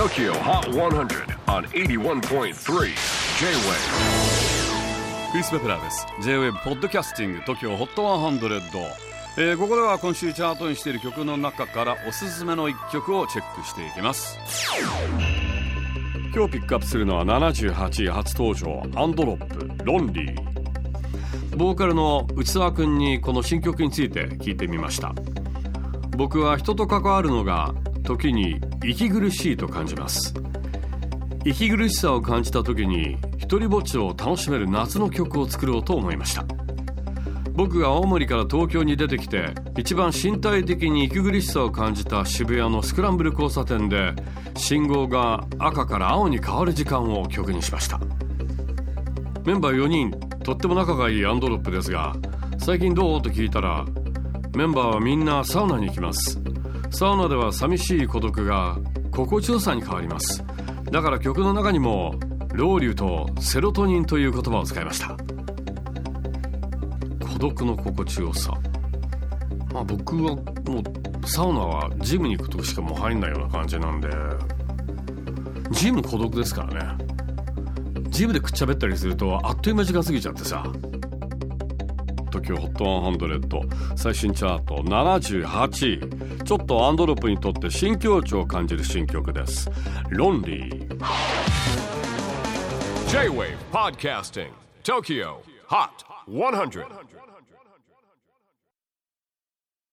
TOKYO HOT 100 on 81.3 J-WAVE クリス・ベプラーです。J-WAVE ポッドキャスティング TOKYO HOT 100、えー、ここでは今週チャートにしている曲の中からおすすめの一曲をチェックしていきます。今日ピックアップするのは78位初登場アンドロップロンリーボーカルの内澤君にこの新曲について聞いてみました。僕は人と関わるのが時に息苦しいと感じます。息苦しさを感じた時に一人ぼっちを楽しめる夏の曲を作ろうと思いました。僕が青森から東京に出てきて一番身体的に息苦しさを感じた渋谷のスクランブル交差点で信号が赤から青に変わる時間を曲にしました。メンバー4人とっても仲がいいアンドロップですが最近どう？と聞いたらメンバーはみんなサウナに行きます。サウナでは寂しい孤独が心地よさに変わります。だから曲の中にもロウリュとセロトニンという言葉を使いました。孤独の心地よさ。まあ僕はもうサウナはジムに行くとしかもう入んないような感じなんでジム孤独ですからね。ジムでくっちゃべったりするとあっという間時間過ぎちゃってさ。TOKYOHOT100 最新チャート78位。ちょっとアンドロップにとって新境地を感じる新曲です「ロンリー」J-WAVE PODCASTING TOKYO HOT 100